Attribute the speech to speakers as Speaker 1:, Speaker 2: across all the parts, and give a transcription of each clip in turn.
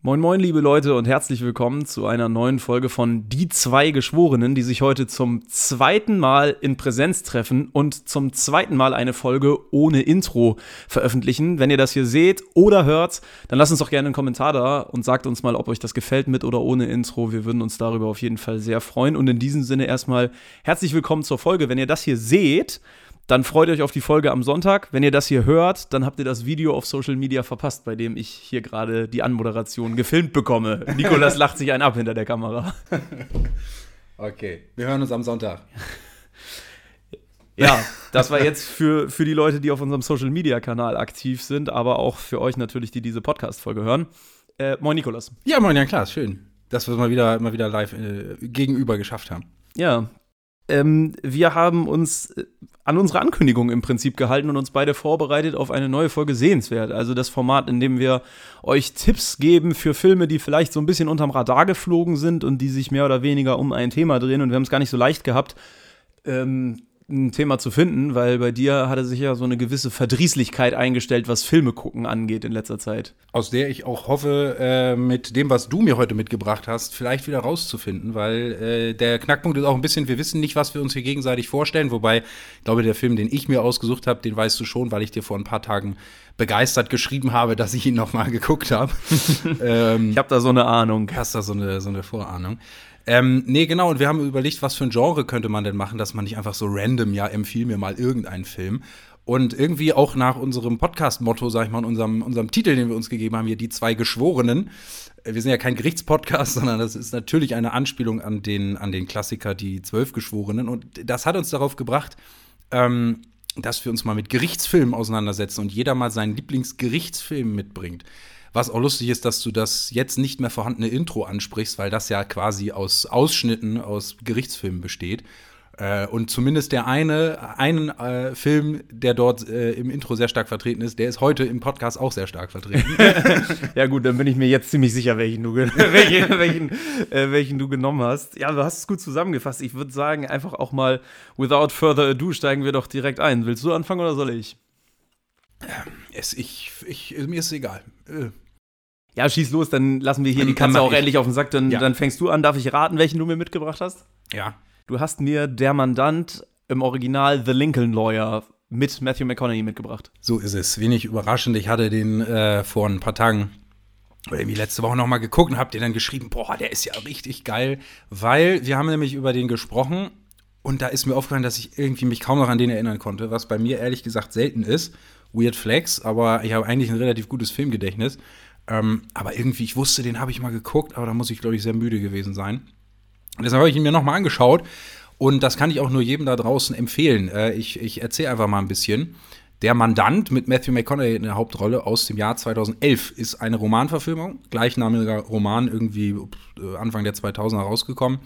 Speaker 1: Moin moin liebe Leute und herzlich willkommen zu einer neuen Folge von Die zwei Geschworenen, die sich heute zum zweiten Mal in Präsenz treffen und zum zweiten Mal eine Folge ohne Intro veröffentlichen. Wenn ihr das hier seht oder hört, dann lasst uns doch gerne einen Kommentar da und sagt uns mal, ob euch das gefällt mit oder ohne Intro. Wir würden uns darüber auf jeden Fall sehr freuen und in diesem Sinne erstmal herzlich willkommen zur Folge. Wenn ihr das hier seht, dann freut euch auf die Folge am Sonntag. Wenn ihr das hier hört, dann habt ihr das Video auf Social Media verpasst, bei dem ich hier gerade die Anmoderation gefilmt bekomme. Nikolas lacht sich einen ab hinter der Kamera.
Speaker 2: Okay, wir hören uns am Sonntag.
Speaker 1: Ja, das war jetzt für, für die Leute, die auf unserem Social Media Kanal aktiv sind, aber auch für euch natürlich, die diese Podcast-Folge hören. Äh, moin, Nikolas.
Speaker 2: Ja, moin, ja klar, schön, dass wir es mal wieder, mal wieder live äh, gegenüber geschafft haben.
Speaker 1: Ja, ähm, wir haben uns äh, an unsere Ankündigung im Prinzip gehalten und uns beide vorbereitet auf eine neue Folge Sehenswert. Also das Format, in dem wir euch Tipps geben für Filme, die vielleicht so ein bisschen unterm Radar geflogen sind und die sich mehr oder weniger um ein Thema drehen. Und wir haben es gar nicht so leicht gehabt, ähm, ein Thema zu finden, weil bei dir hatte sich ja so eine gewisse Verdrießlichkeit eingestellt, was Filme gucken angeht in letzter Zeit.
Speaker 2: Aus der ich auch hoffe, äh, mit dem, was du mir heute mitgebracht hast, vielleicht wieder rauszufinden, weil äh, der Knackpunkt ist auch ein bisschen, wir wissen nicht, was wir uns hier gegenseitig vorstellen, wobei ich glaube, der Film, den ich mir ausgesucht habe, den weißt du schon, weil ich dir vor ein paar Tagen begeistert geschrieben habe, dass ich ihn noch mal geguckt habe.
Speaker 1: ähm, ich habe da so eine Ahnung.
Speaker 2: Hast da so eine, so eine Vorahnung. Ähm, nee, genau, und wir haben überlegt, was für ein Genre könnte man denn machen, dass man nicht einfach so random, ja, empfiehlt mir mal irgendeinen Film. Und irgendwie auch nach unserem Podcast-Motto, sag ich mal, unserem, unserem Titel, den wir uns gegeben haben, hier die zwei Geschworenen. Äh, wir sind ja kein Gerichtspodcast, sondern das ist natürlich eine Anspielung an den, an den Klassiker Die Zwölf Geschworenen. Und das hat uns darauf gebracht, ähm, dass wir uns mal mit Gerichtsfilmen auseinandersetzen und jeder mal seinen Lieblingsgerichtsfilm mitbringt. Was auch lustig ist, dass du das jetzt nicht mehr vorhandene Intro ansprichst, weil das ja quasi aus Ausschnitten aus Gerichtsfilmen besteht. Äh, und zumindest der eine, einen äh, Film, der dort äh, im Intro sehr stark vertreten ist, der ist heute im Podcast auch sehr stark vertreten.
Speaker 1: ja, gut, dann bin ich mir jetzt ziemlich sicher, welchen du, welchen, welchen, äh, welchen du genommen hast. Ja, du hast es gut zusammengefasst. Ich würde sagen, einfach auch mal, without further ado, steigen wir doch direkt ein. Willst du anfangen oder soll ich?
Speaker 2: Es, ich, ich, mir ist es egal. Äh.
Speaker 1: Ja, schieß los, dann lassen wir hier die Katze auch endlich auf den Sack. Dann, ja. dann fängst du an. Darf ich raten, welchen du mir mitgebracht hast?
Speaker 2: Ja.
Speaker 1: Du hast mir Der Mandant im Original The Lincoln Lawyer mit Matthew McConaughey mitgebracht.
Speaker 2: So ist es. Wenig überraschend. Ich hatte den äh, vor ein paar Tagen oder irgendwie letzte Woche noch mal geguckt und hab dir dann geschrieben, boah, der ist ja richtig geil, weil wir haben nämlich über den gesprochen und da ist mir aufgefallen, dass ich irgendwie mich kaum noch an den erinnern konnte, was bei mir ehrlich gesagt selten ist. Weird Flex, aber ich habe eigentlich ein relativ gutes Filmgedächtnis. Ähm, aber irgendwie, ich wusste, den habe ich mal geguckt, aber da muss ich, glaube ich, sehr müde gewesen sein. Und deshalb habe ich ihn mir noch mal angeschaut. Und das kann ich auch nur jedem da draußen empfehlen. Äh, ich ich erzähle einfach mal ein bisschen. Der Mandant mit Matthew McConaughey in der Hauptrolle aus dem Jahr 2011 ist eine Romanverfilmung, gleichnamiger Roman, irgendwie äh, Anfang der 2000er rausgekommen.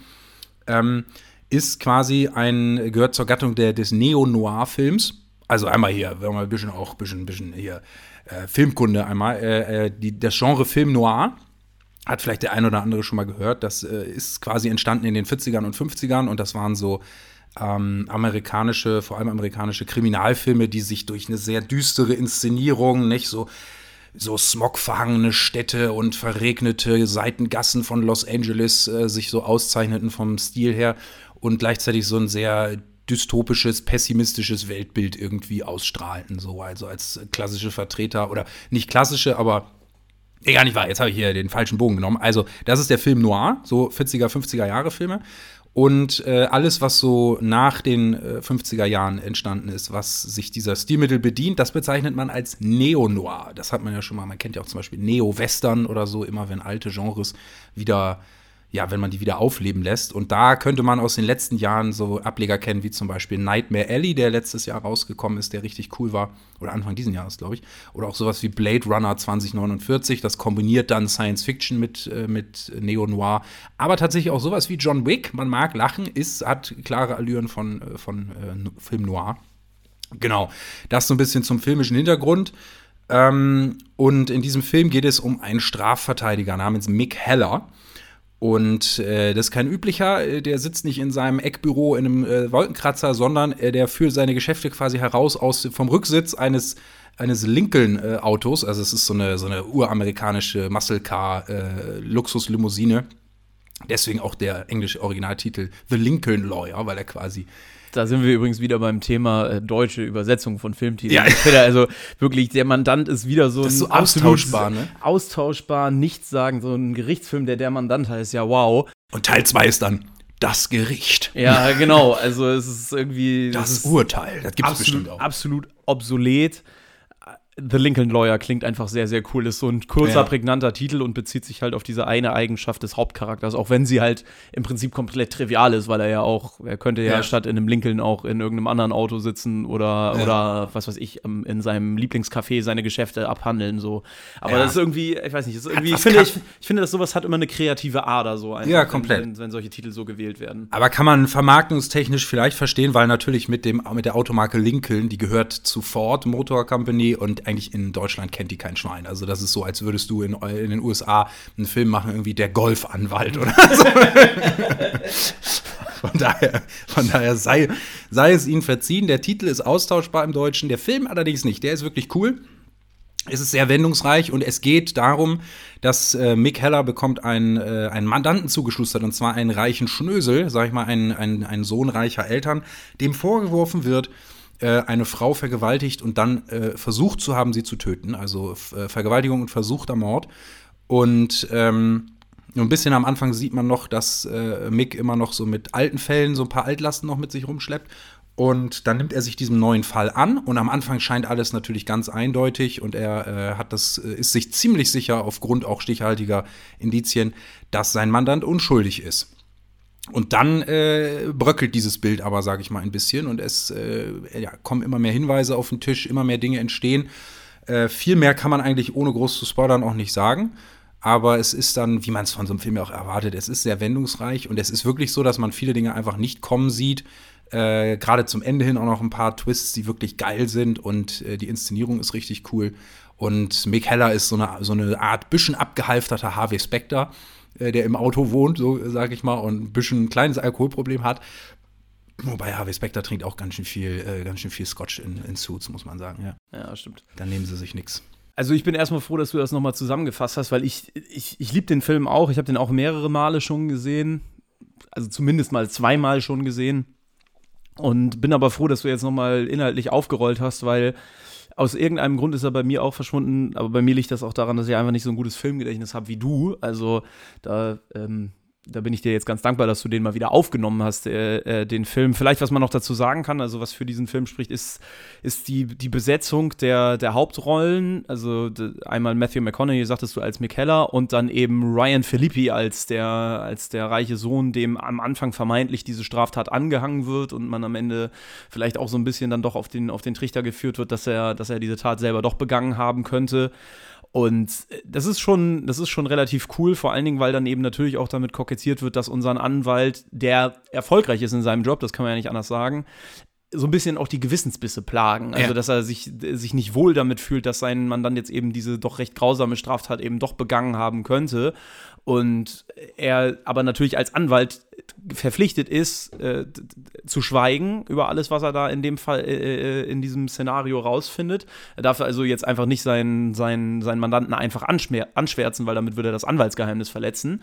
Speaker 2: Ähm, ist quasi ein, gehört zur Gattung der, des Neo-Noir-Films also einmal hier, wenn wir ein bisschen auch ein bisschen, bisschen hier äh, Filmkunde einmal, äh, äh, die, das Genre Film Noir hat vielleicht der ein oder andere schon mal gehört. Das äh, ist quasi entstanden in den 40ern und 50ern und das waren so ähm, amerikanische, vor allem amerikanische Kriminalfilme, die sich durch eine sehr düstere Inszenierung, nicht so so smogverhangene Städte und verregnete Seitengassen von Los Angeles äh, sich so auszeichneten vom Stil her und gleichzeitig so ein sehr dystopisches, pessimistisches Weltbild irgendwie ausstrahlten, so also als klassische Vertreter oder nicht klassische, aber egal nicht wahr, jetzt habe ich hier den falschen Bogen genommen. Also, das ist der Film Noir, so 40er, 50er Jahre Filme. Und äh, alles, was so nach den äh, 50er Jahren entstanden ist, was sich dieser Stilmittel bedient, das bezeichnet man als Neo-Noir. Das hat man ja schon mal, man kennt ja auch zum Beispiel Neo-Western oder so, immer wenn alte Genres wieder ja, wenn man die wieder aufleben lässt. Und da könnte man aus den letzten Jahren so Ableger kennen, wie zum Beispiel Nightmare Alley, der letztes Jahr rausgekommen ist, der richtig cool war. Oder Anfang diesen Jahres, glaube ich. Oder auch sowas wie Blade Runner 2049. Das kombiniert dann Science Fiction mit, äh, mit Neo-Noir. Aber tatsächlich auch sowas wie John Wick. Man mag lachen, ist, hat klare Allüren von, äh, von äh, Film Noir. Genau. Das so ein bisschen zum filmischen Hintergrund. Ähm, und in diesem Film geht es um einen Strafverteidiger namens Mick Heller. Und äh, das ist kein üblicher, äh, der sitzt nicht in seinem Eckbüro in einem äh, Wolkenkratzer, sondern äh, der führt seine Geschäfte quasi heraus aus, vom Rücksitz eines eines Lincoln-Autos. also es ist so eine, so eine uramerikanische Muscle Car äh. Deswegen auch der englische Originaltitel The Lincoln Lawyer, weil er quasi
Speaker 1: da sind wir übrigens wieder beim Thema äh, deutsche Übersetzung von Filmtiteln. Ja. Also wirklich, der Mandant ist wieder so
Speaker 2: das ein so austauschbar, ne?
Speaker 1: austauschbar, nichts sagen, so ein Gerichtsfilm, der der Mandant heißt, ja wow.
Speaker 2: Und Teil 2 ist dann das Gericht.
Speaker 1: Ja, genau. Also es ist irgendwie.
Speaker 2: Das, das Urteil,
Speaker 1: das gibt es bestimmt auch. Absolut obsolet. The Lincoln Lawyer klingt einfach sehr, sehr cool. Ist so ein kurzer, ja. prägnanter Titel und bezieht sich halt auf diese eine Eigenschaft des Hauptcharakters, auch wenn sie halt im Prinzip komplett trivial ist, weil er ja auch, er könnte ja, ja. statt in einem Lincoln auch in irgendeinem anderen Auto sitzen oder, ja. oder was weiß ich, in seinem Lieblingscafé seine Geschäfte abhandeln. So. Aber das ist irgendwie, ich weiß nicht, ist irgendwie, ich, finde, ich, ich, finde, dass sowas hat immer eine kreative Ader, so
Speaker 2: einfach, ja, komplett.
Speaker 1: Wenn, wenn, solche Titel so gewählt werden.
Speaker 2: Aber kann man vermarktungstechnisch vielleicht verstehen, weil natürlich mit, dem, mit der Automarke Lincoln, die gehört zu Ford Motor Company und eigentlich in Deutschland kennt die kein Schwein. Also das ist so, als würdest du in, in den USA einen Film machen, irgendwie der Golfanwalt oder so. von daher, von daher sei, sei es ihnen verziehen. Der Titel ist austauschbar im Deutschen, der Film allerdings nicht. Der ist wirklich cool. Es ist sehr wendungsreich und es geht darum, dass äh, Mick Heller bekommt einen, äh, einen Mandanten zugeschustert und zwar einen reichen Schnösel, sag ich mal, einen, einen, einen Sohn reicher Eltern, dem vorgeworfen wird, eine Frau vergewaltigt und dann äh, versucht zu haben, sie zu töten. Also äh, Vergewaltigung und versuchter Mord. Und ähm, ein bisschen am Anfang sieht man noch, dass äh, Mick immer noch so mit alten Fällen so ein paar Altlasten noch mit sich rumschleppt. Und dann nimmt er sich diesem neuen Fall an und am Anfang scheint alles natürlich ganz eindeutig und er äh, hat das, ist sich ziemlich sicher aufgrund auch stichhaltiger Indizien, dass sein Mandant unschuldig ist. Und dann äh, bröckelt dieses Bild aber, sage ich mal, ein bisschen und es äh, ja, kommen immer mehr Hinweise auf den Tisch, immer mehr Dinge entstehen. Äh, viel mehr kann man eigentlich ohne groß zu spoilern auch nicht sagen. Aber es ist dann, wie man es von so einem Film ja auch erwartet, es ist sehr wendungsreich und es ist wirklich so, dass man viele Dinge einfach nicht kommen sieht. Äh, Gerade zum Ende hin auch noch ein paar Twists, die wirklich geil sind und äh, die Inszenierung ist richtig cool. Und Mick Heller ist so eine, so eine Art bisschen abgehalfterter Harvey Specter der im Auto wohnt, so sage ich mal, und ein bisschen ein kleines Alkoholproblem hat. Wobei Harvey Specter trinkt auch ganz schön viel, äh, ganz schön viel Scotch in, in Suits, muss man sagen. Ja,
Speaker 1: ja stimmt.
Speaker 2: Dann nehmen sie sich nichts.
Speaker 1: Also ich bin erstmal froh, dass du das nochmal zusammengefasst hast, weil ich, ich, ich liebe den Film auch. Ich habe den auch mehrere Male schon gesehen. Also zumindest mal zweimal schon gesehen. Und bin aber froh, dass du jetzt nochmal inhaltlich aufgerollt hast, weil aus irgendeinem Grund ist er bei mir auch verschwunden, aber bei mir liegt das auch daran, dass ich einfach nicht so ein gutes Filmgedächtnis habe wie du. Also da ähm, da bin ich dir jetzt ganz dankbar, dass du den mal wieder aufgenommen hast, äh, äh, den Film. Vielleicht, was man noch dazu sagen kann, also was für diesen Film spricht, ist, ist die, die Besetzung der, der Hauptrollen. Also einmal Matthew McConaughey, sagtest du, als Mick Heller und dann eben Ryan Philippi als der, als der reiche Sohn, dem am Anfang vermeintlich diese Straftat angehangen wird und man am Ende vielleicht auch so ein bisschen dann doch auf den, auf den Trichter geführt wird, dass er, dass er diese Tat selber doch begangen haben könnte. Und äh, das ist schon, das ist schon relativ cool, vor allen Dingen, weil dann eben natürlich auch damit kokettiert wird, dass unseren Anwalt, der erfolgreich ist in seinem Job, das kann man ja nicht anders sagen, so ein bisschen auch die Gewissensbisse plagen. Also, ja. dass er sich, sich nicht wohl damit fühlt, dass sein Mann dann jetzt eben diese doch recht grausame Straftat eben doch begangen haben könnte. Und er aber natürlich als Anwalt verpflichtet ist, äh, zu schweigen über alles, was er da in dem Fall, äh, äh in diesem Szenario rausfindet. Er darf also jetzt einfach nicht seinen, seinen, seinen Mandanten einfach anschwärzen, weil damit würde er das Anwaltsgeheimnis verletzen.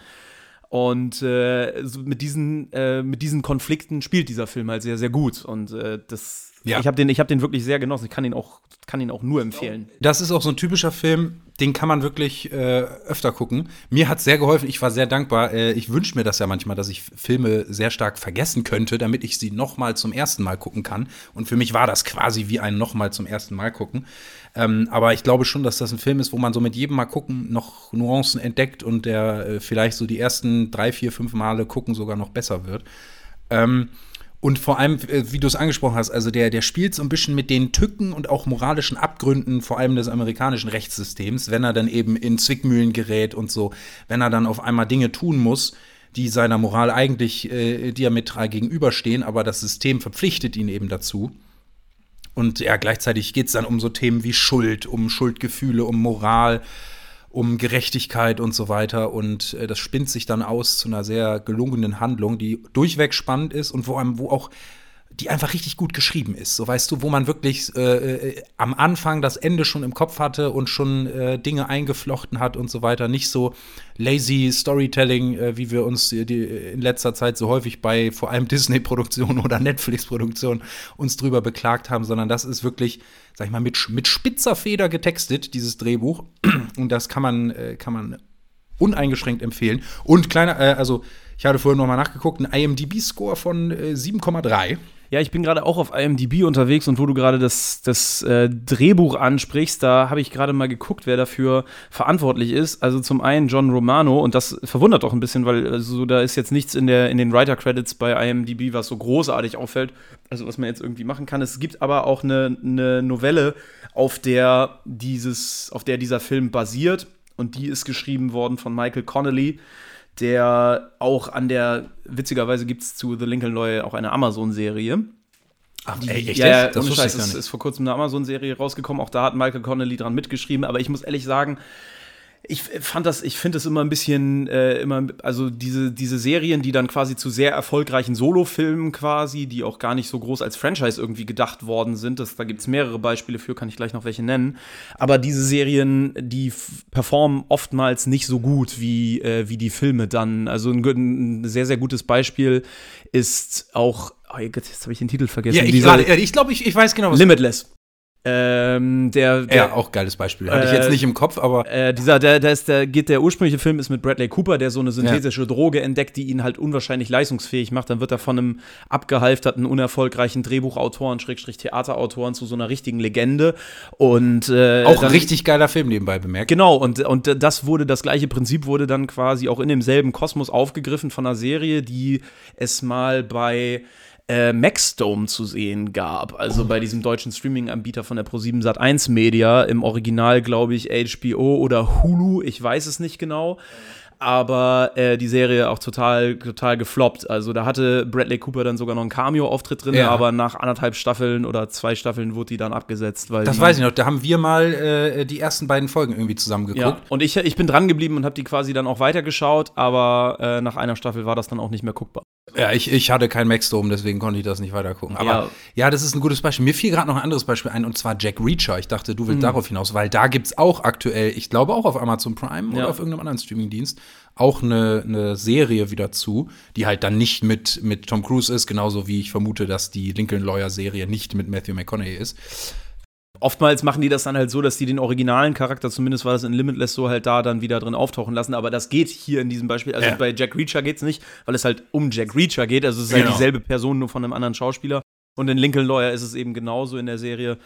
Speaker 1: Und äh, mit, diesen, äh, mit diesen Konflikten spielt dieser Film halt sehr, sehr gut. Und äh, das, ja. ich habe den, hab den wirklich sehr genossen. Ich kann ihn, auch, kann ihn auch nur empfehlen.
Speaker 2: Das ist auch so ein typischer Film, den kann man wirklich äh, öfter gucken. Mir hat es sehr geholfen. Ich war sehr dankbar. Äh, ich wünsche mir das ja manchmal, dass ich Filme sehr stark vergessen könnte, damit ich sie noch mal zum ersten Mal gucken kann. Und für mich war das quasi wie ein noch mal zum ersten Mal gucken. Ähm, aber ich glaube schon, dass das ein Film ist, wo man so mit jedem Mal gucken noch Nuancen entdeckt und der äh, vielleicht so die ersten drei, vier, fünf Male gucken sogar noch besser wird. Ähm, und vor allem, äh, wie du es angesprochen hast, also der, der spielt so ein bisschen mit den Tücken und auch moralischen Abgründen, vor allem des amerikanischen Rechtssystems, wenn er dann eben in Zwickmühlen gerät und so, wenn er dann auf einmal Dinge tun muss, die seiner Moral eigentlich äh, diametral gegenüberstehen, aber das System verpflichtet ihn eben dazu. Und ja, gleichzeitig geht es dann um so Themen wie Schuld, um Schuldgefühle, um Moral, um Gerechtigkeit und so weiter. Und äh, das spinnt sich dann aus zu einer sehr gelungenen Handlung, die durchweg spannend ist und vor allem, wo auch die einfach richtig gut geschrieben ist. So weißt du, wo man wirklich äh, äh, am Anfang das Ende schon im Kopf hatte und schon äh, Dinge eingeflochten hat und so weiter. Nicht so lazy Storytelling, äh, wie wir uns die, in letzter Zeit so häufig bei vor allem Disney-Produktionen oder Netflix-Produktionen uns drüber beklagt haben, sondern das ist wirklich, sag ich mal, mit, mit spitzer Feder getextet, dieses Drehbuch. Und das kann man, äh, kann man uneingeschränkt empfehlen. Und kleiner, äh, also ich hatte vorhin noch mal nachgeguckt, ein IMDb-Score von äh, 7,3.
Speaker 1: Ja, ich bin gerade auch auf IMDb unterwegs und wo du gerade das, das äh, Drehbuch ansprichst, da habe ich gerade mal geguckt, wer dafür verantwortlich ist. Also zum einen John Romano und das verwundert auch ein bisschen, weil also, da ist jetzt nichts in, der, in den Writer-Credits bei IMDb, was so großartig auffällt, also was man jetzt irgendwie machen kann. Es gibt aber auch eine, eine Novelle, auf der, dieses, auf der dieser Film basiert und die ist geschrieben worden von Michael Connolly der auch an der, witzigerweise gibt es zu The Lincoln Lawyer auch eine Amazon-Serie.
Speaker 2: Ach, ey, echt?
Speaker 1: Ja, ja
Speaker 2: das
Speaker 1: ohne Scheiß, ist, ist vor kurzem eine Amazon-Serie rausgekommen. Auch da hat Michael Connelly dran mitgeschrieben. Aber ich muss ehrlich sagen, ich fand das, ich finde es immer ein bisschen, äh, immer, also diese, diese Serien, die dann quasi zu sehr erfolgreichen Solo-Filmen quasi, die auch gar nicht so groß als Franchise irgendwie gedacht worden sind, das, da gibt es mehrere Beispiele für, kann ich gleich noch welche nennen. Aber diese Serien, die performen oftmals nicht so gut wie, äh, wie die Filme dann. Also ein, ein sehr, sehr gutes Beispiel ist auch Oh Gott, jetzt habe ich den Titel vergessen.
Speaker 2: Ja, ich, ich glaube, ich, ich weiß genau,
Speaker 1: was Limitless. Ähm, der, der,
Speaker 2: ja, auch geiles Beispiel. Hatte äh, ich jetzt nicht im Kopf, aber.
Speaker 1: Äh, dieser, der, der ist, der geht, der ursprüngliche Film ist mit Bradley Cooper, der so eine synthetische ja. Droge entdeckt, die ihn halt unwahrscheinlich leistungsfähig macht. Dann wird er von einem abgehalfterten, unerfolgreichen Drehbuchautoren, Schrägstrich Theaterautoren zu so einer richtigen Legende. Und äh,
Speaker 2: auch ein richtig geiler Film nebenbei bemerkt.
Speaker 1: Genau, und, und das wurde, das gleiche Prinzip wurde dann quasi auch in demselben Kosmos aufgegriffen von einer Serie, die es mal bei äh, Maxdome zu sehen gab. Also bei diesem deutschen Streaming-Anbieter von der Pro7 Sat1 Media. Im Original, glaube ich, HBO oder Hulu. Ich weiß es nicht genau aber äh, die Serie auch total, total gefloppt. Also da hatte Bradley Cooper dann sogar noch einen Cameo-Auftritt drin, ja. aber nach anderthalb Staffeln oder zwei Staffeln wurde die dann abgesetzt.
Speaker 2: das weiß ich noch, da haben wir mal äh, die ersten beiden Folgen irgendwie zusammen geguckt. Ja.
Speaker 1: Und ich, ich bin dran geblieben und habe die quasi dann auch weitergeschaut, aber äh, nach einer Staffel war das dann auch nicht mehr guckbar.
Speaker 2: Ja, ich, ich hatte kein Maxdome, deswegen konnte ich das nicht weiter gucken. Aber ja, ja das ist ein gutes Beispiel. Mir fiel gerade noch ein anderes Beispiel ein, und zwar Jack Reacher. Ich dachte, du willst mhm. darauf hinaus, weil da gibt es auch aktuell, ich glaube auch auf Amazon Prime ja. oder auf irgendeinem anderen Streamingdienst, auch eine, eine Serie wieder zu, die halt dann nicht mit, mit Tom Cruise ist, genauso wie ich vermute, dass die Lincoln Lawyer Serie nicht mit Matthew McConaughey ist.
Speaker 1: Oftmals machen die das dann halt so, dass die den originalen Charakter, zumindest war das in Limitless so, halt da dann wieder drin auftauchen lassen. Aber das geht hier in diesem Beispiel. Also ja. bei Jack Reacher geht es nicht, weil es halt um Jack Reacher geht. Also es ist halt genau. halt dieselbe Person, nur von einem anderen Schauspieler. Und in Lincoln Lawyer ist es eben genauso in der Serie.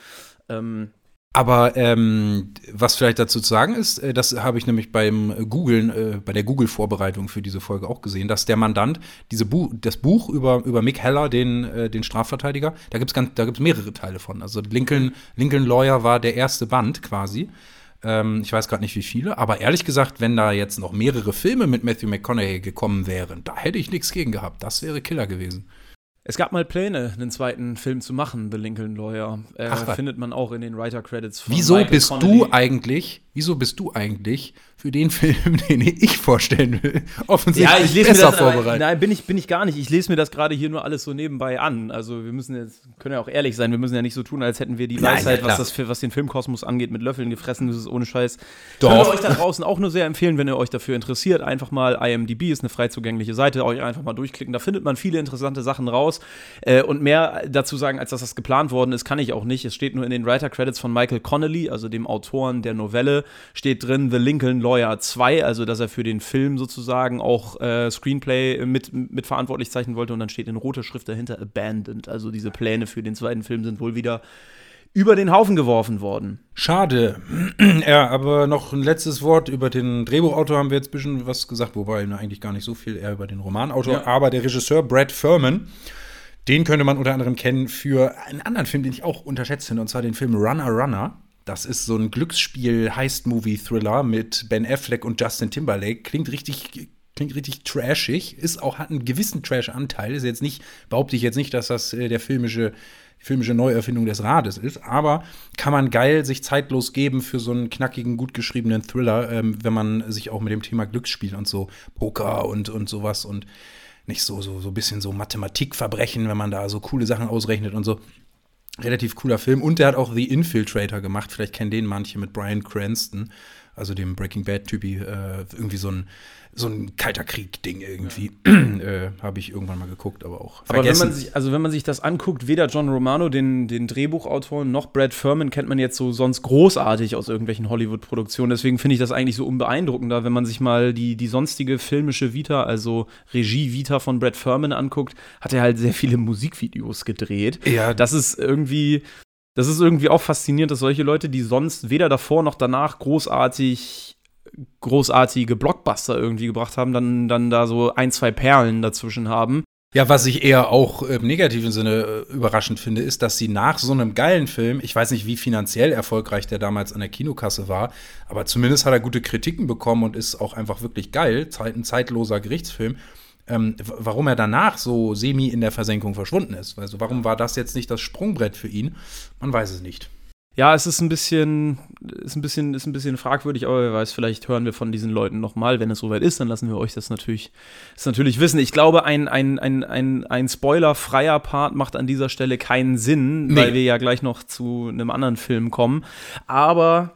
Speaker 1: Ähm,
Speaker 2: aber ähm, was vielleicht dazu zu sagen ist, äh, das habe ich nämlich beim Googlen, äh, bei der Google-Vorbereitung für diese Folge auch gesehen, dass der Mandant diese Bu das Buch über, über Mick Heller, den, äh, den Strafverteidiger, da gibt es da gibt's mehrere Teile von. Also Lincoln, Lincoln Lawyer war der erste Band quasi. Ähm, ich weiß gerade nicht wie viele, aber ehrlich gesagt, wenn da jetzt noch mehrere Filme mit Matthew McConaughey gekommen wären, da hätte ich nichts gegen gehabt. Das wäre Killer gewesen.
Speaker 1: Es gab mal Pläne, einen zweiten Film zu machen, The Lincoln Lawyer. Äh, Ach, findet man auch in den Writer-Credits.
Speaker 2: Wieso Michael bist Connelly. du eigentlich, wieso bist du eigentlich für den Film, den ich vorstellen will, offensichtlich ja, ich lese besser mir das, vorbereitet?
Speaker 1: nein, bin ich, bin ich gar nicht. Ich lese mir das gerade hier nur alles so nebenbei an. Also wir müssen jetzt, können ja auch ehrlich sein, wir müssen ja nicht so tun, als hätten wir die Weisheit, was, das, was den Filmkosmos angeht, mit Löffeln gefressen. Das ist ohne Scheiß. Doch. Ich würde euch da draußen auch nur sehr empfehlen, wenn ihr euch dafür interessiert. Einfach mal IMDb ist eine frei zugängliche Seite, euch einfach mal durchklicken. Da findet man viele interessante Sachen raus. Äh, und mehr dazu sagen, als dass das geplant worden ist, kann ich auch nicht. Es steht nur in den Writer-Credits von Michael Connolly, also dem Autoren der Novelle, steht drin The Lincoln Lawyer 2, also dass er für den Film sozusagen auch äh, Screenplay mit, mit verantwortlich zeichnen wollte. Und dann steht in roter Schrift dahinter Abandoned. Also diese Pläne für den zweiten Film sind wohl wieder über den Haufen geworfen worden.
Speaker 2: Schade. ja, aber noch ein letztes Wort über den Drehbuchautor haben wir jetzt ein bisschen was gesagt, wobei eigentlich gar nicht so viel, eher über den Romanautor. Ja. Aber der Regisseur Brad Furman den könnte man unter anderem kennen für einen anderen Film, den ich auch unterschätzt finde, und zwar den Film Runner Runner. Das ist so ein Glücksspiel-Heist-Movie-Thriller mit Ben Affleck und Justin Timberlake. Klingt richtig, klingt richtig trashig, ist auch, hat einen gewissen Trash-Anteil. Ist jetzt nicht, behaupte ich jetzt nicht, dass das äh, der filmische, filmische Neuerfindung des Rades ist, aber kann man geil sich zeitlos geben für so einen knackigen, gut geschriebenen Thriller, ähm, wenn man sich auch mit dem Thema Glücksspiel und so, Poker und, und sowas und nicht so, so, so ein bisschen so Mathematikverbrechen, wenn man da so coole Sachen ausrechnet und so. Relativ cooler Film. Und der hat auch The Infiltrator gemacht. Vielleicht kennen den manche mit Brian Cranston, also dem Breaking Bad-Typi. Äh, irgendwie so ein so ein kalter Krieg-Ding irgendwie. Ja. äh, Habe ich irgendwann mal geguckt, aber auch.
Speaker 1: Aber wenn man sich, also wenn man sich das anguckt, weder John Romano, den, den Drehbuchautor, noch Brad Furman kennt man jetzt so sonst großartig aus irgendwelchen Hollywood-Produktionen. Deswegen finde ich das eigentlich so unbeeindruckender, wenn man sich mal die, die sonstige filmische Vita, also Regie-Vita von Brad Furman anguckt, hat er halt sehr viele Musikvideos gedreht. Ja. Das ist irgendwie. Das ist irgendwie auch faszinierend, dass solche Leute, die sonst weder davor noch danach großartig großartige Blockbuster irgendwie gebracht haben, dann, dann da so ein, zwei Perlen dazwischen haben.
Speaker 2: Ja, was ich eher auch im negativen Sinne äh, überraschend finde, ist, dass sie nach so einem geilen Film, ich weiß nicht, wie finanziell erfolgreich der damals an der Kinokasse war, aber zumindest hat er gute Kritiken bekommen und ist auch einfach wirklich geil, ein zeitloser Gerichtsfilm. Ähm, warum er danach so semi in der Versenkung verschwunden ist. Also warum war das jetzt nicht das Sprungbrett für ihn? Man weiß es nicht.
Speaker 1: Ja, es ist ein bisschen, ist ein bisschen, ist ein bisschen fragwürdig, aber wer weiß, vielleicht hören wir von diesen Leuten nochmal. Wenn es soweit ist, dann lassen wir euch das natürlich, das natürlich wissen. Ich glaube, ein, ein, ein, ein, ein spoilerfreier Part macht an dieser Stelle keinen Sinn, nee. weil wir ja gleich noch zu einem anderen Film kommen. Aber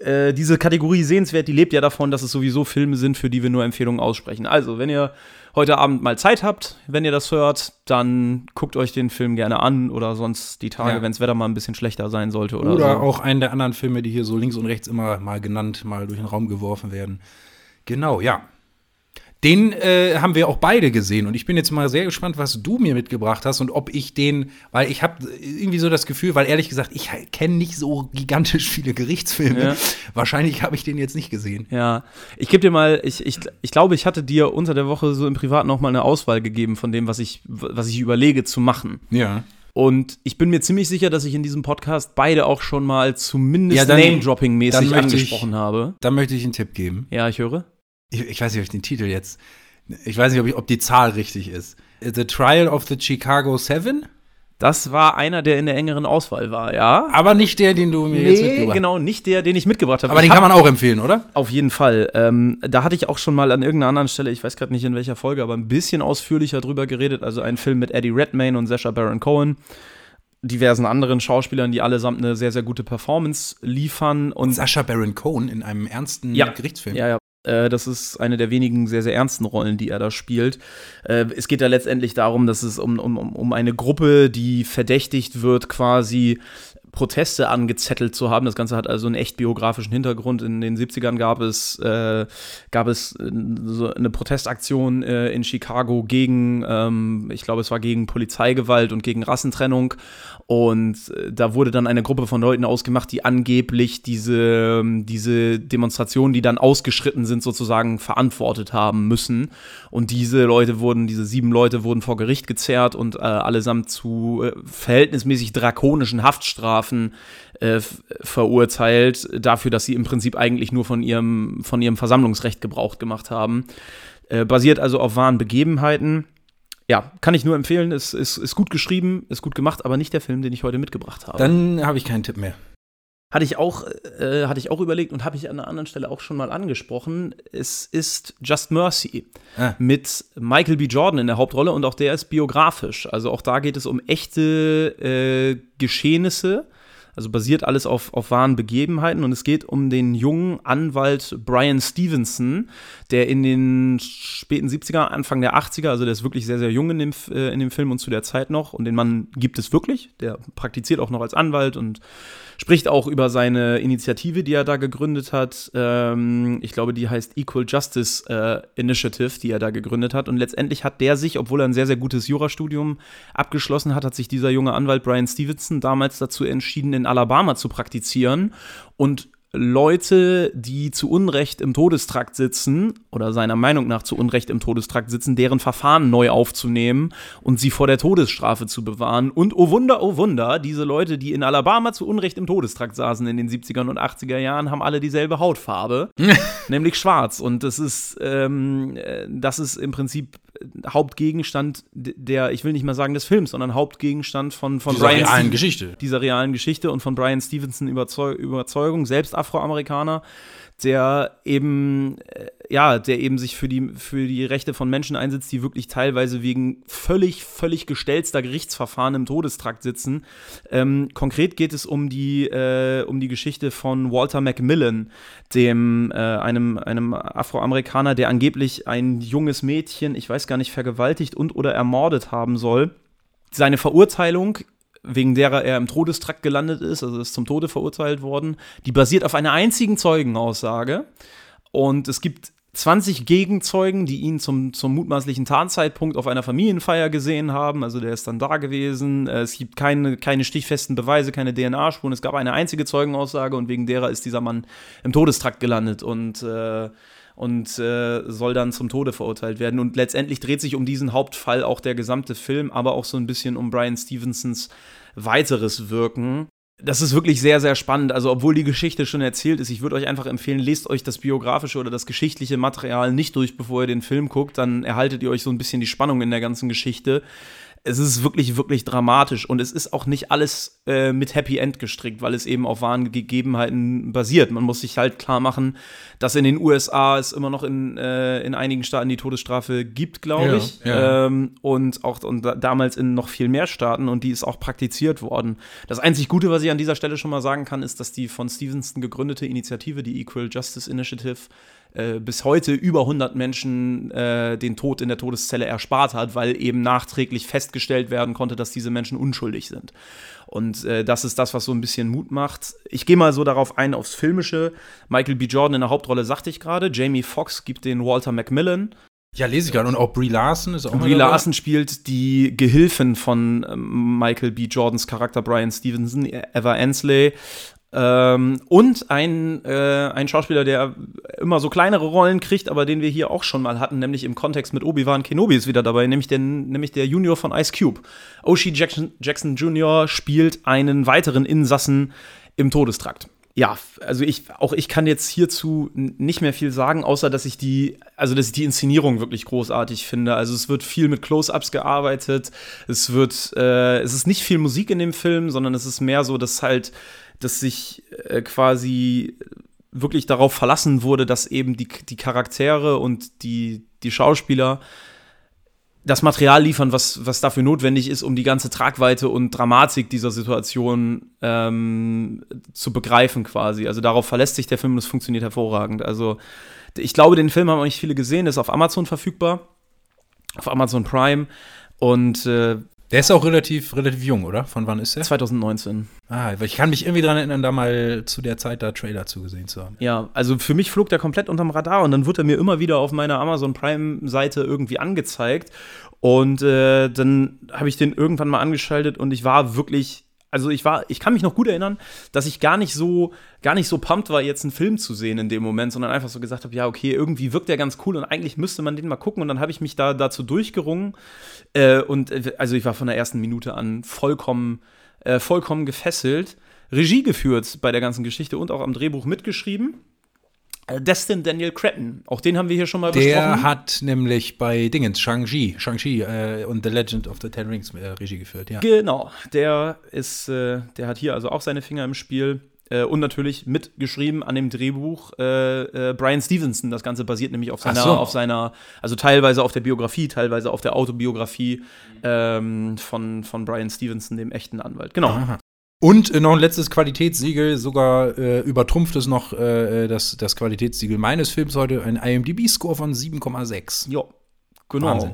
Speaker 1: äh, diese Kategorie sehenswert, die lebt ja davon, dass es sowieso Filme sind, für die wir nur Empfehlungen aussprechen. Also, wenn ihr heute Abend mal Zeit habt, wenn ihr das hört, dann guckt euch den Film gerne an oder sonst die Tage, ja. wenn das Wetter mal ein bisschen schlechter sein sollte. Oder,
Speaker 2: oder
Speaker 1: so.
Speaker 2: auch einen der anderen Filme, die hier so links und rechts immer mal genannt, mal durch den Raum geworfen werden. Genau, ja. Den äh, haben wir auch beide gesehen und ich bin jetzt mal sehr gespannt, was du mir mitgebracht hast und ob ich den, weil ich habe irgendwie so das Gefühl, weil ehrlich gesagt, ich kenne nicht so gigantisch viele Gerichtsfilme. Ja. Wahrscheinlich habe ich den jetzt nicht gesehen.
Speaker 1: Ja, ich gebe dir mal, ich, ich, ich glaube, ich hatte dir unter der Woche so im Privat noch mal eine Auswahl gegeben von dem, was ich, was ich überlege zu machen.
Speaker 2: Ja.
Speaker 1: Und ich bin mir ziemlich sicher, dass ich in diesem Podcast beide auch schon mal zumindest ja, Name-Dropping-mäßig angesprochen
Speaker 2: ich,
Speaker 1: habe.
Speaker 2: Dann möchte ich einen Tipp geben.
Speaker 1: Ja, ich höre
Speaker 2: ich, ich, weiß nicht, ob ich den Titel jetzt, ich weiß nicht, ob, ich, ob die Zahl richtig ist. The Trial of the Chicago Seven?
Speaker 1: Das war einer, der in der engeren Auswahl war, ja.
Speaker 2: Aber nicht der, den du mir nee, jetzt mitgebracht
Speaker 1: hast. genau, nicht der, den ich mitgebracht habe.
Speaker 2: Aber
Speaker 1: ich
Speaker 2: den kann man auch empfehlen, oder?
Speaker 1: Auf jeden Fall. Ähm, da hatte ich auch schon mal an irgendeiner anderen Stelle, ich weiß gerade nicht in welcher Folge, aber ein bisschen ausführlicher drüber geredet. Also ein Film mit Eddie Redmayne und Sacha Baron Cohen diversen anderen Schauspielern, die allesamt eine sehr, sehr gute Performance liefern. Und
Speaker 2: Sascha Baron Cohen in einem ernsten
Speaker 1: ja,
Speaker 2: Gerichtsfilm.
Speaker 1: Ja, ja. Äh, das ist eine der wenigen sehr, sehr ernsten Rollen, die er da spielt. Äh, es geht ja letztendlich darum, dass es um, um, um eine Gruppe, die verdächtigt wird, quasi Proteste angezettelt zu haben. Das Ganze hat also einen echt biografischen Hintergrund. In den 70ern gab es, äh, gab es äh, so eine Protestaktion äh, in Chicago gegen, ähm, ich glaube, es war gegen Polizeigewalt und gegen Rassentrennung. Und äh, da wurde dann eine Gruppe von Leuten ausgemacht, die angeblich diese, diese Demonstrationen, die dann ausgeschritten sind, sozusagen verantwortet haben müssen. Und diese Leute wurden, diese sieben Leute wurden vor Gericht gezerrt und äh, allesamt zu äh, verhältnismäßig drakonischen Haftstrafen äh, verurteilt, dafür, dass sie im Prinzip eigentlich nur von ihrem, von ihrem Versammlungsrecht Gebrauch gemacht haben. Äh, basiert also auf wahren Begebenheiten ja, kann ich nur empfehlen. Ist, ist, ist gut geschrieben, ist gut gemacht, aber nicht der Film, den ich heute mitgebracht habe.
Speaker 2: Dann habe ich keinen Tipp mehr.
Speaker 1: Hatte ich auch, äh, hatte ich auch überlegt und habe ich an einer anderen Stelle auch schon mal angesprochen. Es ist Just Mercy ah. mit Michael B. Jordan in der Hauptrolle und auch der ist biografisch. Also auch da geht es um echte äh, Geschehnisse also basiert alles auf, auf wahren Begebenheiten und es geht um den jungen Anwalt Brian Stevenson, der in den späten 70er, Anfang der 80er, also der ist wirklich sehr, sehr jung in dem, äh, in dem Film und zu der Zeit noch und den Mann gibt es wirklich, der praktiziert auch noch als Anwalt und spricht auch über seine Initiative, die er da gegründet hat. Ähm, ich glaube, die heißt Equal Justice äh, Initiative, die er da gegründet hat. Und letztendlich hat der sich, obwohl er ein sehr, sehr gutes Jurastudium abgeschlossen hat, hat sich dieser junge Anwalt Brian Stevenson damals dazu entschieden, in Alabama zu praktizieren und Leute, die zu Unrecht im Todestrakt sitzen oder seiner Meinung nach zu Unrecht im Todestrakt sitzen, deren Verfahren neu aufzunehmen und sie vor der Todesstrafe zu bewahren. Und oh Wunder, oh Wunder, diese Leute, die in Alabama zu Unrecht im Todestrakt saßen in den 70er und 80er Jahren, haben alle dieselbe Hautfarbe, nämlich schwarz. Und das ist, ähm, äh, das ist im Prinzip Hauptgegenstand der, ich will nicht mal sagen des Films, sondern Hauptgegenstand von, von
Speaker 2: dieser Brian realen Ste Geschichte.
Speaker 1: Dieser realen Geschichte und von Brian Stevenson Überzeug Überzeugung, selbst Afroamerikaner, der eben, äh, ja, der eben sich für die, für die Rechte von Menschen einsetzt, die wirklich teilweise wegen völlig, völlig gestellter Gerichtsverfahren im Todestrakt sitzen. Ähm, konkret geht es um die, äh, um die Geschichte von Walter Macmillan, dem, äh, einem, einem Afroamerikaner, der angeblich ein junges Mädchen, ich weiß gar nicht, vergewaltigt und oder ermordet haben soll. Seine Verurteilung wegen derer er im Todestrakt gelandet ist, also ist zum Tode verurteilt worden, die basiert auf einer einzigen Zeugenaussage. Und es gibt 20 Gegenzeugen, die ihn zum, zum mutmaßlichen Tarnzeitpunkt auf einer Familienfeier gesehen haben. Also der ist dann da gewesen. Es gibt keine, keine stichfesten Beweise, keine DNA-Spuren. Es gab eine einzige Zeugenaussage und wegen derer ist dieser Mann im Todestrakt gelandet und, äh, und äh, soll dann zum Tode verurteilt werden. Und letztendlich dreht sich um diesen Hauptfall auch der gesamte Film, aber auch so ein bisschen um Brian Stevensons weiteres Wirken das ist wirklich sehr, sehr spannend. Also, obwohl die Geschichte schon erzählt ist, ich würde euch einfach empfehlen, lest euch das biografische oder das geschichtliche Material nicht durch, bevor ihr den Film guckt. Dann erhaltet ihr euch so ein bisschen die Spannung in der ganzen Geschichte es ist wirklich, wirklich dramatisch und es ist auch nicht alles äh, mit Happy End gestrickt, weil es eben auf wahren Gegebenheiten basiert. Man muss sich halt klar machen, dass in den USA es immer noch in, äh, in einigen Staaten die Todesstrafe gibt, glaube ja, ich. Ja. Ähm, und auch und da, damals in noch viel mehr Staaten und die ist auch praktiziert worden. Das einzig Gute, was ich an dieser Stelle schon mal sagen kann, ist, dass die von Stevenson gegründete Initiative, die Equal Justice Initiative, äh, bis heute über 100 Menschen äh, den Tod in der Todeszelle erspart hat, weil eben nachträglich festgestellt werden konnte, dass diese Menschen unschuldig sind. Und äh, das ist das, was so ein bisschen Mut macht. Ich gehe mal so darauf ein, aufs Filmische. Michael B. Jordan in der Hauptrolle sagte ich gerade. Jamie Foxx gibt den Walter Macmillan.
Speaker 2: Ja, lese ich gerade. Und auch Brie Larson ist auch
Speaker 1: Brie Larson spielt die Gehilfin von ähm, Michael B. Jordans Charakter Brian Stevenson, Eva Ansley. Ähm, und ein, äh, ein Schauspieler, der immer so kleinere Rollen kriegt, aber den wir hier auch schon mal hatten, nämlich im Kontext mit Obi-Wan Kenobi ist wieder dabei, nämlich, den, nämlich der Junior von Ice Cube. Oshie Jackson, Jackson Jr. spielt einen weiteren Insassen im Todestrakt. Ja, also ich, auch ich kann jetzt hierzu nicht mehr viel sagen, außer dass ich die, also dass ich die Inszenierung wirklich großartig finde. Also es wird viel mit Close-ups gearbeitet, es wird, äh, es ist nicht viel Musik in dem Film, sondern es ist mehr so, dass halt dass sich äh, quasi wirklich darauf verlassen wurde, dass eben die, die Charaktere und die, die Schauspieler das Material liefern, was, was dafür notwendig ist, um die ganze Tragweite und Dramatik dieser Situation ähm, zu begreifen quasi. Also darauf verlässt sich der Film und es funktioniert hervorragend. Also ich glaube, den Film haben auch nicht viele gesehen, ist auf Amazon verfügbar, auf Amazon Prime. Und äh,
Speaker 2: der ist auch relativ, relativ jung, oder? Von wann ist der?
Speaker 1: 2019.
Speaker 2: Ah, weil ich kann mich irgendwie daran erinnern, da mal zu der Zeit da Trailer zugesehen zu haben.
Speaker 1: Ja, also für mich flog der komplett unterm Radar und dann wurde er mir immer wieder auf meiner Amazon Prime-Seite irgendwie angezeigt. Und äh, dann habe ich den irgendwann mal angeschaltet und ich war wirklich also ich war, ich kann mich noch gut erinnern, dass ich gar nicht so, gar nicht so pumped war, jetzt einen Film zu sehen in dem Moment, sondern einfach so gesagt habe, ja, okay, irgendwie wirkt der ganz cool und eigentlich müsste man den mal gucken. Und dann habe ich mich da dazu durchgerungen. Äh, und äh, also ich war von der ersten Minute an vollkommen, äh, vollkommen gefesselt. Regie geführt bei der ganzen Geschichte und auch am Drehbuch mitgeschrieben. Äh, Destin Daniel Cretton, auch den haben wir hier schon mal
Speaker 2: der besprochen. Der hat nämlich bei Dingens, Shang-Chi, Shang-Chi äh, und The Legend of the Ten Rings äh, Regie geführt, ja.
Speaker 1: Genau, der ist, äh, der hat hier also auch seine Finger im Spiel. Äh, und natürlich mitgeschrieben an dem Drehbuch äh, Brian Stevenson. Das Ganze basiert nämlich auf seiner, so. auf seiner, also teilweise auf der Biografie, teilweise auf der Autobiografie ähm, von, von Brian Stevenson, dem echten Anwalt. Genau. Aha.
Speaker 2: Und äh, noch ein letztes Qualitätssiegel, sogar äh, übertrumpft es noch äh, das, das Qualitätssiegel meines Films heute, ein IMDb-Score von 7,6.
Speaker 1: Ja, genau. Wahnsinn.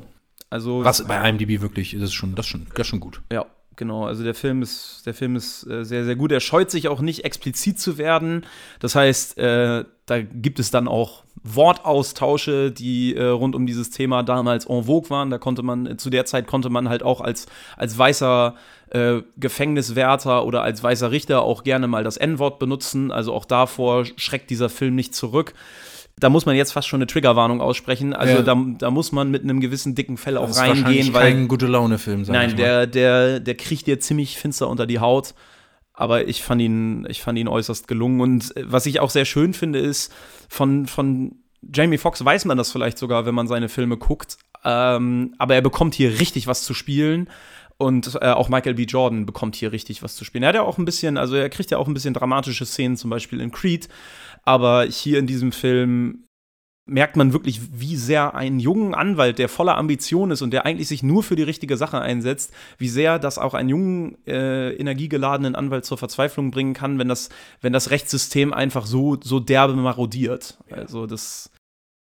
Speaker 2: Also, Was bei IMDb wirklich, das ist schon, das ist schon, das ist schon gut.
Speaker 1: Ja, genau. Also der Film ist, der Film ist äh, sehr, sehr gut. Er scheut sich auch nicht, explizit zu werden. Das heißt, äh, da gibt es dann auch Wortaustausche, die äh, rund um dieses Thema damals en vogue waren. Da konnte man, zu der Zeit konnte man halt auch als, als weißer äh, Gefängniswärter oder als weißer Richter auch gerne mal das N-Wort benutzen. Also auch davor schreckt dieser Film nicht zurück. Da muss man jetzt fast schon eine Triggerwarnung aussprechen. Also ja. da, da, muss man mit einem gewissen dicken Fell auch das reingehen, weil
Speaker 2: kein gute Laune Film.
Speaker 1: Nein, der der der kriegt dir ziemlich finster unter die Haut. Aber ich fand ihn ich fand ihn äußerst gelungen und äh, was ich auch sehr schön finde ist von von Jamie Foxx weiß man das vielleicht sogar, wenn man seine Filme guckt. Ähm, aber er bekommt hier richtig was zu spielen Und äh, auch Michael B. Jordan bekommt hier richtig was zu spielen. Er hat ja auch ein bisschen, also er kriegt ja auch ein bisschen dramatische Szenen, zum Beispiel in Creed. Aber hier in diesem Film merkt man wirklich, wie sehr ein jungen Anwalt, der voller Ambition ist und der eigentlich sich nur für die richtige Sache einsetzt, wie sehr das auch einen jungen, äh, energiegeladenen Anwalt zur Verzweiflung bringen kann, wenn das, wenn das Rechtssystem einfach so, so derbe marodiert. Also das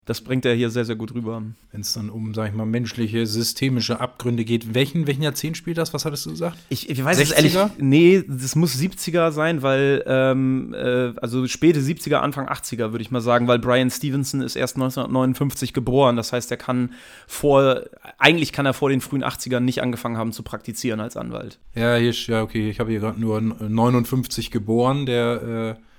Speaker 1: das bringt er hier sehr, sehr gut rüber.
Speaker 2: Wenn es dann um, sag ich mal, menschliche, systemische Abgründe geht. Welchen, welchen Jahrzehnt spielt das? Was hattest du gesagt?
Speaker 1: Ich, ich weiß es ehrlich. Nee, das muss 70er sein, weil, ähm, äh, also späte 70er, Anfang 80er, würde ich mal sagen, weil Brian Stevenson ist erst 1959 geboren. Das heißt, er kann vor, eigentlich kann er vor den frühen 80ern nicht angefangen haben zu praktizieren als Anwalt.
Speaker 2: Ja, hier, ja, okay, ich habe hier gerade nur 59 geboren, der, äh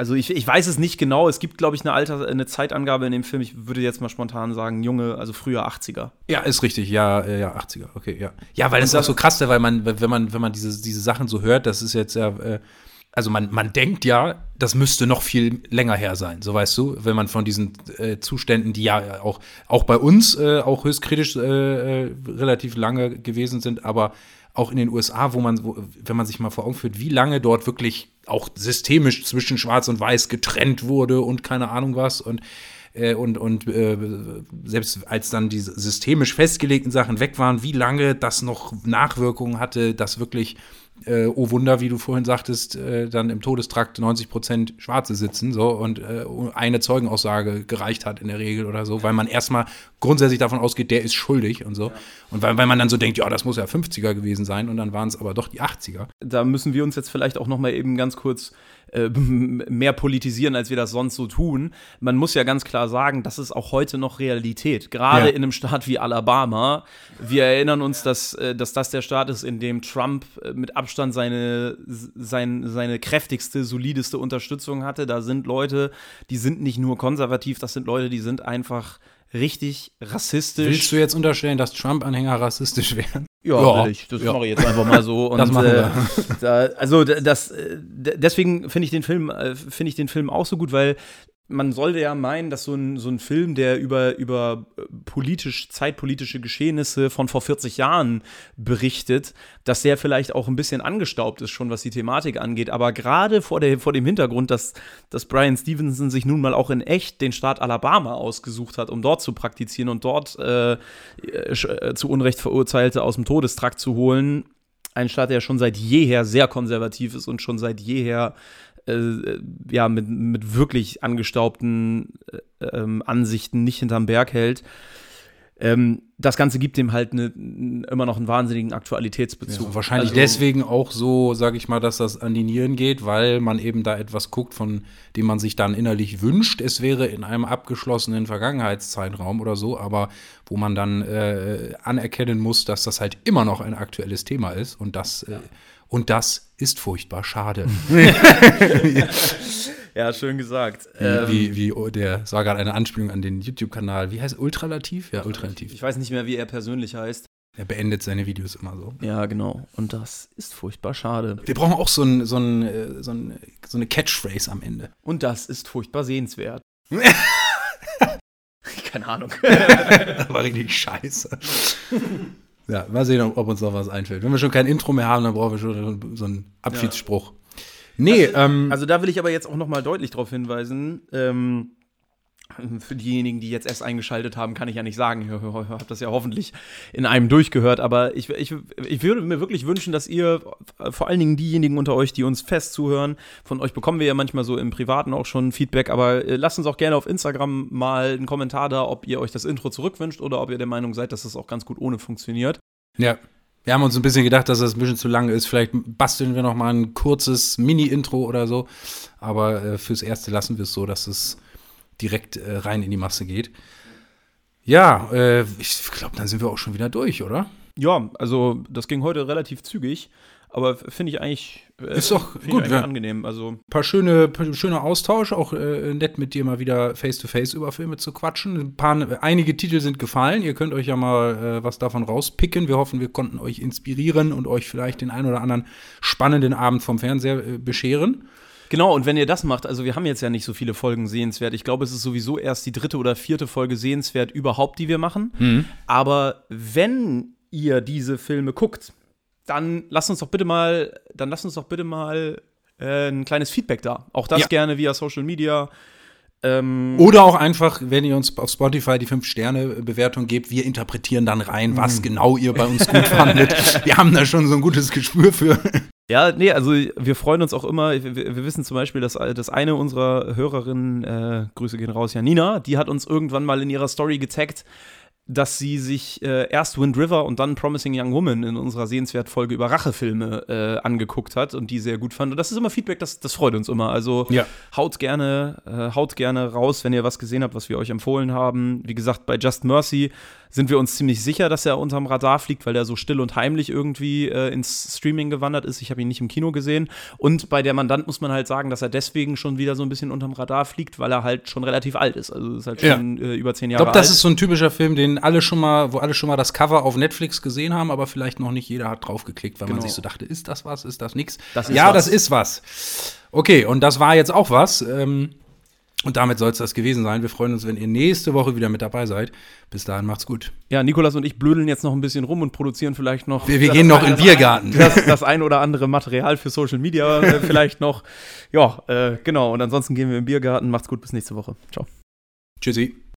Speaker 1: also ich, ich weiß es nicht genau. Es gibt, glaube ich, eine Alter, eine Zeitangabe in dem Film. Ich würde jetzt mal spontan sagen, junge, also früher 80er.
Speaker 2: Ja, ist richtig. Ja, äh, ja, 80er. Okay, ja. Ja, weil das ist auch so krass, weil man, wenn man, wenn man diese, diese Sachen so hört, das ist jetzt ja, äh, also man, man denkt ja, das müsste noch viel länger her sein, so weißt du, wenn man von diesen äh, Zuständen, die ja auch, auch bei uns äh, auch höchst kritisch äh, äh relativ lange gewesen sind, aber auch in den USA, wo man, wo, wenn man sich mal vor Augen führt, wie lange dort wirklich auch systemisch zwischen Schwarz und Weiß getrennt wurde und keine Ahnung was. Und äh, und, und äh, selbst als dann diese systemisch festgelegten Sachen weg waren, wie lange das noch Nachwirkungen hatte, dass wirklich äh, oh Wunder, wie du vorhin sagtest, äh, dann im Todestrakt 90 Prozent Schwarze sitzen so und äh, eine Zeugenaussage gereicht hat in der Regel oder so, weil man erstmal grundsätzlich davon ausgeht, der ist schuldig und so. Ja. Und weil, weil man dann so denkt, ja, das muss ja 50er gewesen sein und dann waren es aber doch die 80er.
Speaker 1: Da müssen wir uns jetzt vielleicht auch noch mal eben ganz kurz äh, mehr politisieren, als wir das sonst so tun. Man muss ja ganz klar sagen, das ist auch heute noch Realität. Gerade ja. in einem Staat wie Alabama. Wir erinnern uns, dass, äh, dass das der Staat ist, in dem Trump äh, mit Abstand seine, sein, seine kräftigste, solideste Unterstützung hatte. Da sind Leute, die sind nicht nur konservativ, das sind Leute, die sind einfach richtig rassistisch.
Speaker 2: Willst du jetzt unterstellen, dass Trump-Anhänger rassistisch wären?
Speaker 1: Ja, ja ich. Das ja. mache ich jetzt einfach mal so. Und, das machen wir. Äh, da, also das, äh, deswegen finde ich den Film, äh, finde ich den Film auch so gut, weil man sollte ja meinen, dass so ein, so ein Film, der über, über äh, politisch, zeitpolitische Geschehnisse von vor 40 Jahren berichtet, dass der vielleicht auch ein bisschen angestaubt ist, schon was die Thematik angeht. Aber gerade vor, vor dem Hintergrund, dass, dass Brian Stevenson sich nun mal auch in echt den Staat Alabama ausgesucht hat, um dort zu praktizieren und dort äh, äh, zu Unrecht Verurteilte aus dem Todestrakt zu holen. Ein Staat, der schon seit jeher sehr konservativ ist und schon seit jeher äh, ja, mit, mit wirklich angestaubten äh, ähm, Ansichten nicht hinterm Berg hält. Ähm, das Ganze gibt dem halt ne, immer noch einen wahnsinnigen Aktualitätsbezug.
Speaker 2: Ja, wahrscheinlich also, deswegen auch so, sage ich mal, dass das an die Nieren geht, weil man eben da etwas guckt, von dem man sich dann innerlich wünscht, es wäre in einem abgeschlossenen Vergangenheitszeitraum oder so, aber wo man dann äh, anerkennen muss, dass das halt immer noch ein aktuelles Thema ist und das äh, und das ist furchtbar schade.
Speaker 1: ja, schön gesagt.
Speaker 2: Wie, ähm, wie, wie oh, der, war gerade eine Anspielung an den YouTube-Kanal. Wie heißt Ultralativ? Ja, Ultralativ.
Speaker 1: Ich weiß nicht mehr, wie er persönlich heißt.
Speaker 2: Er beendet seine Videos immer so.
Speaker 1: Ja, genau. Und das ist furchtbar schade.
Speaker 2: Wir brauchen auch so, ein, so, ein, äh, so, ein, so eine Catchphrase am Ende.
Speaker 1: Und das ist furchtbar sehenswert. Keine Ahnung.
Speaker 2: das war richtig scheiße. Ja, mal sehen, ob uns noch was einfällt. Wenn wir schon kein Intro mehr haben, dann brauchen wir schon so einen Abschiedsspruch. Ja.
Speaker 1: Nee, also, ähm, also da will ich aber jetzt auch noch mal deutlich darauf hinweisen. Ähm, für diejenigen, die jetzt erst eingeschaltet haben, kann ich ja nicht sagen. Ich habe das ja hoffentlich in einem durchgehört. Aber ich, ich, ich würde mir wirklich wünschen, dass ihr, vor allen Dingen diejenigen unter euch, die uns fest zuhören, von euch bekommen wir ja manchmal so im Privaten auch schon Feedback. Aber äh, lasst uns auch gerne auf Instagram mal einen Kommentar da, ob ihr euch das Intro zurückwünscht oder ob ihr der Meinung seid, dass das auch ganz gut ohne funktioniert.
Speaker 2: Ja. Wir haben uns ein bisschen gedacht, dass das ein bisschen zu lang ist. Vielleicht basteln wir noch mal ein kurzes Mini-Intro oder so. Aber äh, fürs Erste lassen wir es so, dass es direkt äh, rein in die Masse geht. Ja, äh, ich glaube, dann sind wir auch schon wieder durch, oder?
Speaker 1: Ja, also das ging heute relativ zügig, aber finde ich eigentlich
Speaker 2: äh, ist doch gut,
Speaker 1: ja. angenehm. Also
Speaker 2: ein paar schöne, paar schöne Austausch, auch äh, nett mit dir mal wieder face to face über Filme zu quatschen. Ein paar, einige Titel sind gefallen. Ihr könnt euch ja mal äh, was davon rauspicken. Wir hoffen, wir konnten euch inspirieren und euch vielleicht den einen oder anderen spannenden Abend vom Fernseher äh, bescheren.
Speaker 1: Genau, und wenn ihr das macht, also wir haben jetzt ja nicht so viele Folgen sehenswert. Ich glaube, es ist sowieso erst die dritte oder vierte Folge sehenswert überhaupt, die wir machen. Mhm. Aber wenn ihr diese Filme guckt, dann lasst uns doch bitte mal, dann lasst uns doch bitte mal äh, ein kleines Feedback da. Auch das
Speaker 2: Ja.
Speaker 1: gerne via Social Media. Ähm,
Speaker 2: Oder auch einfach, wenn ihr uns auf Spotify die 5-Sterne-Bewertung gebt, wir interpretieren dann rein, was genau ihr bei uns gut fandet. Wir haben da schon so ein gutes Gespür für.
Speaker 1: Ja, nee, also wir freuen uns auch immer. Wir, wir wissen zum Beispiel, dass, dass eine unserer Hörerinnen, äh, Grüße gehen raus, Janina, die hat uns irgendwann mal in ihrer Story getaggt, dass sie sich äh, erst Wind River und dann Promising Young Woman in unserer Sehenswert-Folge über Rachefilme äh, angeguckt hat und die sehr gut fand. Und das ist immer Feedback, das, das freut uns immer. Also
Speaker 2: Ja.
Speaker 1: haut gerne, äh, haut gerne raus, wenn ihr was gesehen habt, was wir euch empfohlen haben. Wie gesagt, bei Just Mercy sind wir uns ziemlich sicher, dass er unterm Radar fliegt, weil er so still und heimlich irgendwie äh, ins Streaming gewandert ist. Ich habe ihn nicht im Kino gesehen. Und bei der Mandant muss man halt sagen, dass er deswegen schon wieder so ein bisschen unterm Radar fliegt, weil er halt schon relativ alt ist. Also ist halt
Speaker 2: Ja.
Speaker 1: schon äh, über zehn
Speaker 2: Ich
Speaker 1: Jahre
Speaker 2: glaube, das
Speaker 1: alt.
Speaker 2: ist so ein typischer Film, den alle schon mal, wo alle schon mal das Cover auf Netflix gesehen haben, aber vielleicht noch nicht jeder hat draufgeklickt, weil man
Speaker 1: Genau.
Speaker 2: sich so dachte, ist das was, ist das
Speaker 1: ist
Speaker 2: ja,
Speaker 1: was.
Speaker 2: das ist was. Okay, und das war jetzt auch was. Ähm, und damit soll es das gewesen sein. Wir freuen uns, wenn ihr nächste Woche wieder mit dabei seid. Bis dahin macht's gut.
Speaker 1: ja, Nikolas und ich blödeln jetzt noch ein bisschen rum und produzieren vielleicht noch.
Speaker 2: Wir, wir gehen noch
Speaker 1: ein-
Speaker 2: in den Biergarten.
Speaker 1: das, das ein oder andere Material für Social Media äh, vielleicht noch. Ja, äh, genau. Und ansonsten gehen wir im Biergarten. Macht's gut, bis nächste Woche. Ciao.
Speaker 2: Tschüssi.